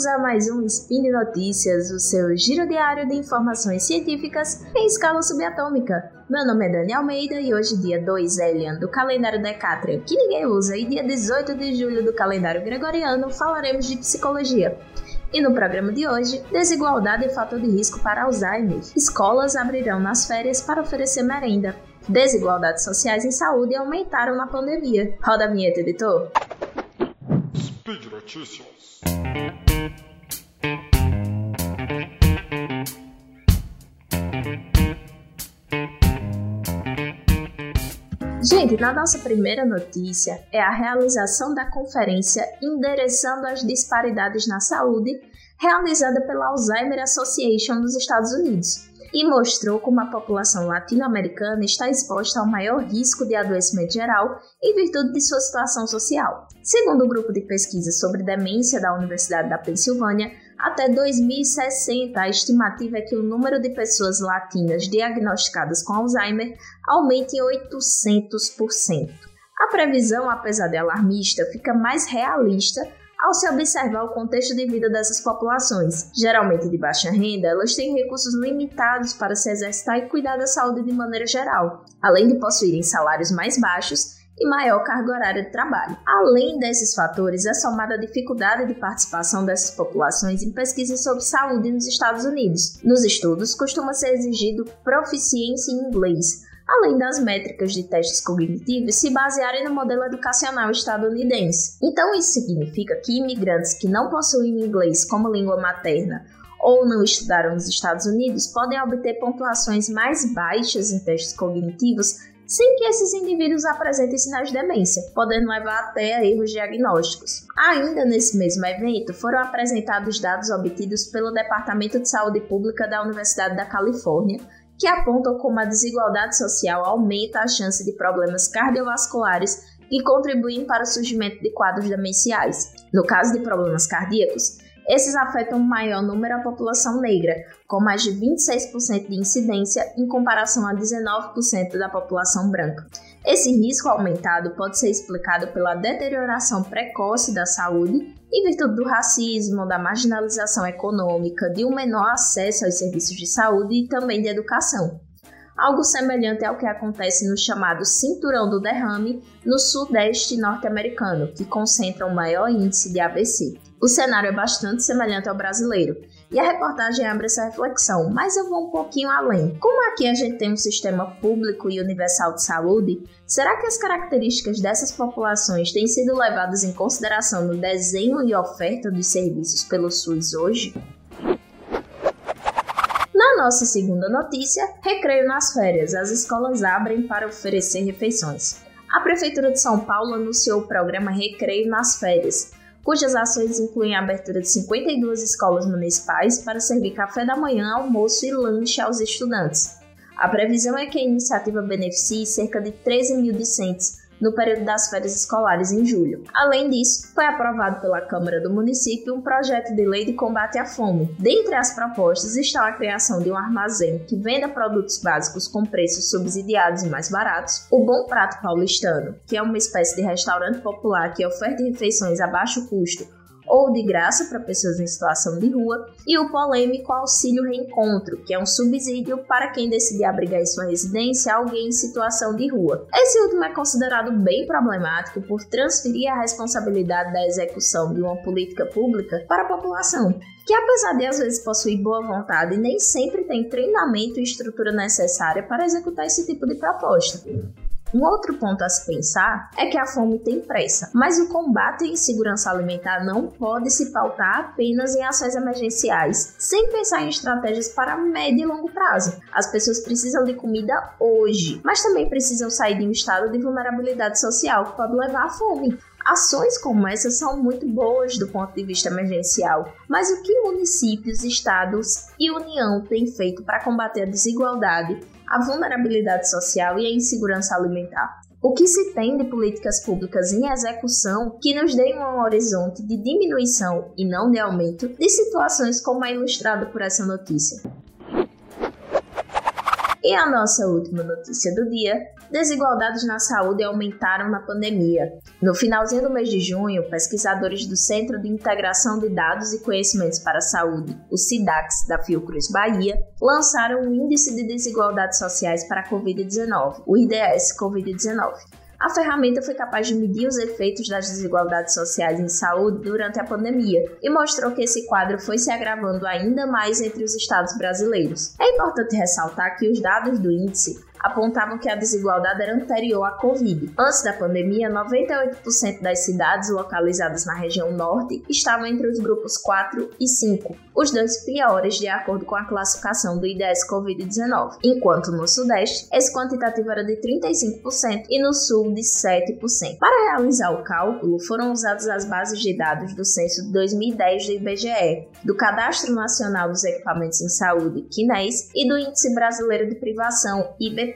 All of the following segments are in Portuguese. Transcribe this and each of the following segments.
Bem-vindos a mais um Spin de Notícias, o seu giro diário de informações científicas em escala subatômica. Meu nome é Dani Almeida e hoje, dia 2 Elian do calendário Decátria, que ninguém usa, e dia 18 de julho do calendário Gregoriano, falaremos de psicologia. E no programa de hoje, desigualdade e fator de risco para Alzheimer. Escolas abrirão nas férias para oferecer merenda. Desigualdades sociais em saúde aumentaram na pandemia. Roda a vinheta, editor. Speed Notícias. Gente, na nossa primeira notícia é a realização da conferência Endereçando as Disparidades na Saúde, realizada pela Alzheimer Association nos Estados Unidos, e mostrou como a população latino-americana está exposta ao maior risco de adoecimento geral em virtude de sua situação social. Segundo o grupo de pesquisa sobre demência da Universidade da Pensilvânia, até 2060, a estimativa é que o número de pessoas latinas diagnosticadas com Alzheimer aumente em 800%. A previsão, apesar de alarmista, fica mais realista ao se observar o contexto de vida dessas populações. Geralmente de baixa renda, elas têm recursos limitados para se exercitar e cuidar da saúde de maneira geral, além de possuírem salários mais baixos e maior carga horária de trabalho. Além desses fatores, é somada a dificuldade de participação dessas populações em pesquisas sobre saúde nos Estados Unidos. Nos estudos, costuma ser exigido proficiência em inglês, além das métricas de testes cognitivos se basearem no modelo educacional estadunidense. Então, isso significa que imigrantes que não possuem inglês como língua materna ou não estudaram nos Estados Unidos podem obter pontuações mais baixas em testes cognitivos sem que esses indivíduos apresentem sinais de demência, podendo levar até a erros diagnósticos. Ainda nesse mesmo evento, foram apresentados dados obtidos pelo Departamento de Saúde Pública da Universidade da Califórnia, que apontam como a desigualdade social aumenta a chance de problemas cardiovasculares e contribuem para o surgimento de quadros demenciais. No caso de problemas cardíacos, esses afetam um maior número à população negra, com mais de 26% de incidência em comparação a 19% da população branca. Esse risco aumentado pode ser explicado pela deterioração precoce da saúde em virtude do racismo, da marginalização econômica, de um menor acesso aos serviços de saúde e também de educação. Algo semelhante ao que acontece no chamado Cinturão do Derrame no sudeste norte-americano, que concentra o maior índice de AVC. O cenário é bastante semelhante ao brasileiro, e a reportagem abre essa reflexão, mas eu vou um pouquinho além. Como aqui a gente tem um sistema público e universal de saúde, será que as características dessas populações têm sido levadas em consideração no desenho e oferta dos serviços pelo SUS hoje? Na nossa segunda notícia, recreio nas férias. As escolas abrem para oferecer refeições. A Prefeitura de São Paulo anunciou o programa Recreio nas Férias, cujas ações incluem a abertura de 52 escolas municipais para servir café da manhã, almoço e lanche aos estudantes. A previsão é que a iniciativa beneficie cerca de 13 mil discentes no período das férias escolares em julho. Além disso, foi aprovado pela Câmara do município um projeto de lei de combate à fome. Dentre as propostas está a criação de um armazém que venda produtos básicos com preços subsidiados e mais baratos, o Bom Prato Paulistano, que é uma espécie de restaurante popular que oferta refeições a baixo custo ou de graça para pessoas em situação de rua, e o polêmico Auxílio Reencontro, que é um subsídio para quem decidir abrigar em sua residência alguém em situação de rua. Esse último é considerado bem problemático por transferir a responsabilidade da execução de uma política pública para a população, que apesar de às vezes possuir boa vontade, nem sempre tem treinamento e estrutura necessária para executar esse tipo de proposta. Um outro ponto a se pensar é que a fome tem pressa, mas o combate à insegurança alimentar não pode se pautar apenas em ações emergenciais, sem pensar em estratégias para médio e longo prazo. As pessoas precisam de comida hoje, mas também precisam sair de um estado de vulnerabilidade social que pode levar à fome. Ações como essas são muito boas do ponto de vista emergencial, mas o que municípios, estados e União têm feito para combater a desigualdade a vulnerabilidade social e a insegurança alimentar. O que se tem de políticas públicas em execução que nos deem um horizonte de diminuição e não de aumento de situações como a ilustrada por essa notícia. E a nossa última notícia do dia: desigualdades na saúde aumentaram na pandemia. No finalzinho do mês de junho, pesquisadores do Centro de Integração de Dados e Conhecimentos para a Saúde, o SIDAX, da Fiocruz Bahia, lançaram o Índice de Desigualdades Sociais para a Covid-19, o IDS Covid-19. A ferramenta foi capaz de medir os efeitos das desigualdades sociais em saúde durante a pandemia e mostrou que esse quadro foi se agravando ainda mais entre os estados brasileiros. É importante ressaltar que os dados do índice apontavam que a desigualdade era anterior à Covid. Antes da pandemia, 98% das cidades localizadas na região norte estavam entre os grupos 4 e 5, os dois piores de acordo com a classificação do IDS Covid-19, enquanto no sudeste esse quantitativo era de 35% e no sul de 7%. Para realizar o cálculo, foram usadas as bases de dados do censo de 2010 do IBGE, do Cadastro Nacional dos Equipamentos em Saúde, CNES, e do Índice Brasileiro de Privação, IBP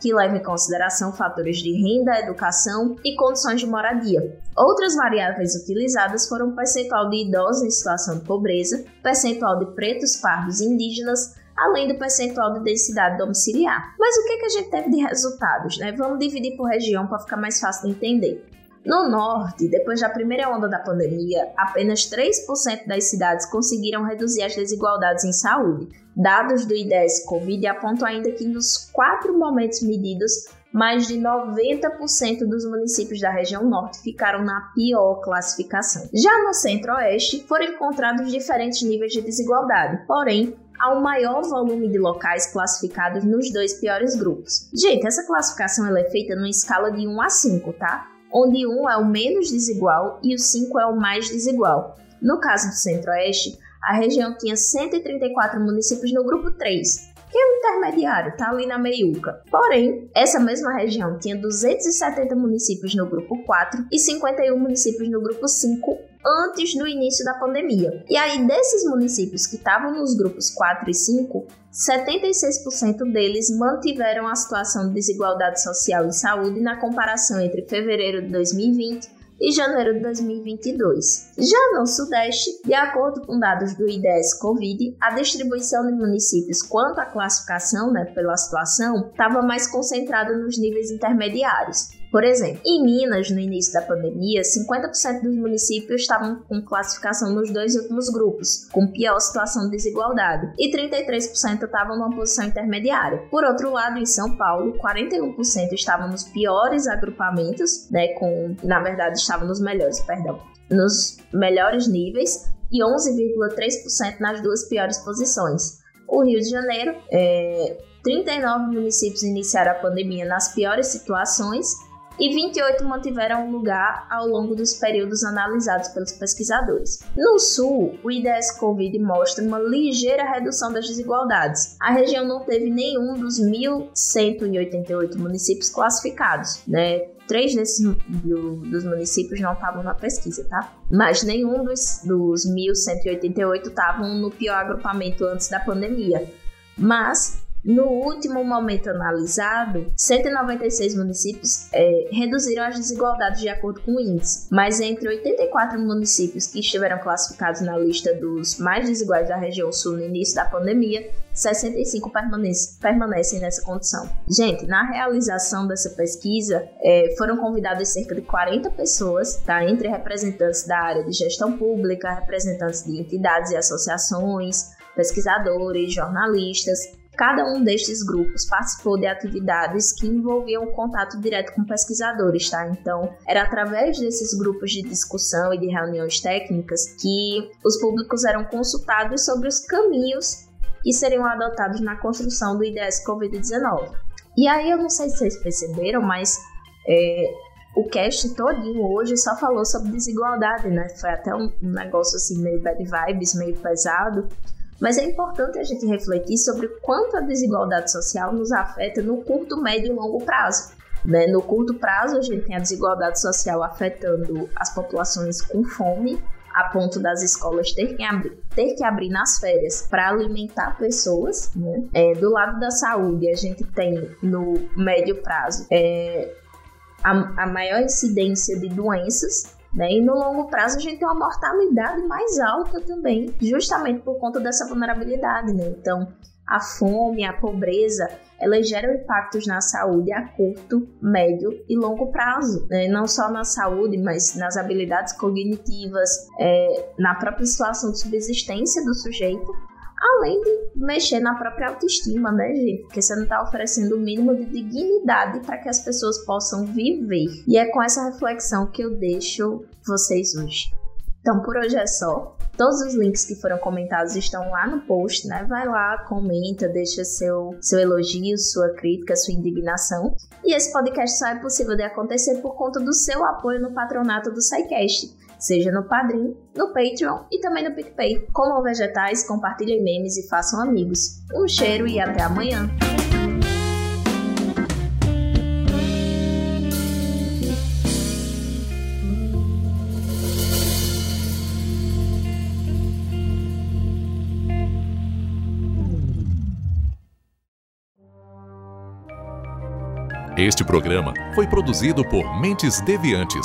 que leva em consideração fatores de renda, educação e condições de moradia. Outras variáveis utilizadas foram o percentual de idosos em situação de pobreza, percentual de pretos, pardos e indígenas, além do percentual de densidade domiciliar. Mas o que, é que a gente teve de resultados? Né? Vamos dividir por região para ficar mais fácil de entender. No norte, depois da primeira onda da pandemia, apenas 3% das cidades conseguiram reduzir as desigualdades em saúde. Dados do IDS Covid apontam ainda que nos quatro momentos medidos, mais de 90% dos municípios da região norte ficaram na pior classificação. Já no centro-oeste, foram encontrados diferentes níveis de desigualdade, porém, um maior volume de locais classificados nos dois piores grupos. Gente, essa classificação é feita numa escala de 1 a 5, tá? Onde 1 é o menos desigual e o 5 é o mais desigual. No caso do Centro-Oeste, a região tinha 134 municípios no grupo 3, que é o intermediário, tá ali na meiuca. Porém, essa mesma região tinha 270 municípios no grupo 4 e 51 municípios no grupo 5 antes do início da pandemia. E aí, desses municípios que estavam nos grupos 4 e 5, 76% deles mantiveram a situação de desigualdade social e saúde na comparação entre fevereiro de 2020 e janeiro de 2022. Já no Sudeste, de acordo com dados do IDS Covid, a distribuição de municípios quanto à classificação né, pela situação estava mais concentrada nos níveis intermediários. Por exemplo, em Minas, no início da pandemia, 50% dos municípios estavam com classificação nos dois últimos grupos, com pior situação de desigualdade, e 33% estavam numa posição intermediária. Por outro lado, em São Paulo, 41% estavam nos piores agrupamentos, né, com, na verdade, estavam nos melhores, perdão, nos melhores níveis, e 11,3% nas duas piores posições. O Rio de Janeiro, é, 39 municípios iniciaram a pandemia nas piores situações e 28 mantiveram lugar ao longo dos períodos analisados pelos pesquisadores. No sul, o IDS Covid mostra uma ligeira redução das desigualdades. A região não teve nenhum dos 1.188 municípios classificados, né? Três desses do, dos municípios não estavam na pesquisa, tá? Mas nenhum dos, dos 1.188 estavam no pior agrupamento antes da pandemia. Mas no último momento analisado, 196 municípios é, reduziram as desigualdades de acordo com o índice, mas entre 84 municípios que estiveram classificados na lista dos mais desiguais da região sul no início da pandemia, 65 permanecem, permanecem nessa condição. Gente, na realização dessa pesquisa, é, foram convidadas cerca de 40 pessoas, tá? entre representantes da área de gestão pública, representantes de entidades e associações, pesquisadores, jornalistas, Cada um destes grupos participou de atividades que envolviam contato direto com pesquisadores, tá? Então, era através desses grupos de discussão e de reuniões técnicas que os públicos eram consultados sobre os caminhos que seriam adotados na construção do IDS Covid-19. E aí, eu não sei se vocês perceberam, mas é, o cast todinho hoje só falou sobre desigualdade, né? Foi até um negócio assim meio bad vibes, meio pesado. Mas é importante a gente refletir sobre quanto a desigualdade social nos afeta no curto, médio e longo prazo. Né? No curto prazo, a gente tem a desigualdade social afetando as populações com fome, a ponto das escolas ter que abrir, ter que abrir nas férias para alimentar pessoas. Né? É, do lado da saúde, a gente tem no médio prazo é, a, a maior incidência de doenças né? E no longo prazo a gente tem uma mortalidade mais alta também, justamente por conta dessa vulnerabilidade. Né? Então, A fome, a pobreza, elas geram impactos na saúde a curto, médio e longo prazo, né? não só na saúde, mas nas habilidades cognitivas, é, na própria situação de subsistência do sujeito, além de mexer na própria autoestima, né, gente? Porque você não está oferecendo o mínimo de dignidade para que as pessoas possam viver. E é com essa reflexão que eu deixo vocês hoje. Então, por hoje é só. Todos os links que foram comentados estão lá no post, né? Vai lá, comenta, deixa seu, seu elogio, sua crítica, sua indignação. E esse podcast só é possível de acontecer por conta do seu apoio no patronato do SciCast, seja no Padrim, no Patreon e também no PicPay. Comam vegetais, compartilhem memes e façam amigos. Um cheiro e até amanhã! Este programa foi produzido por Mentes Deviantes.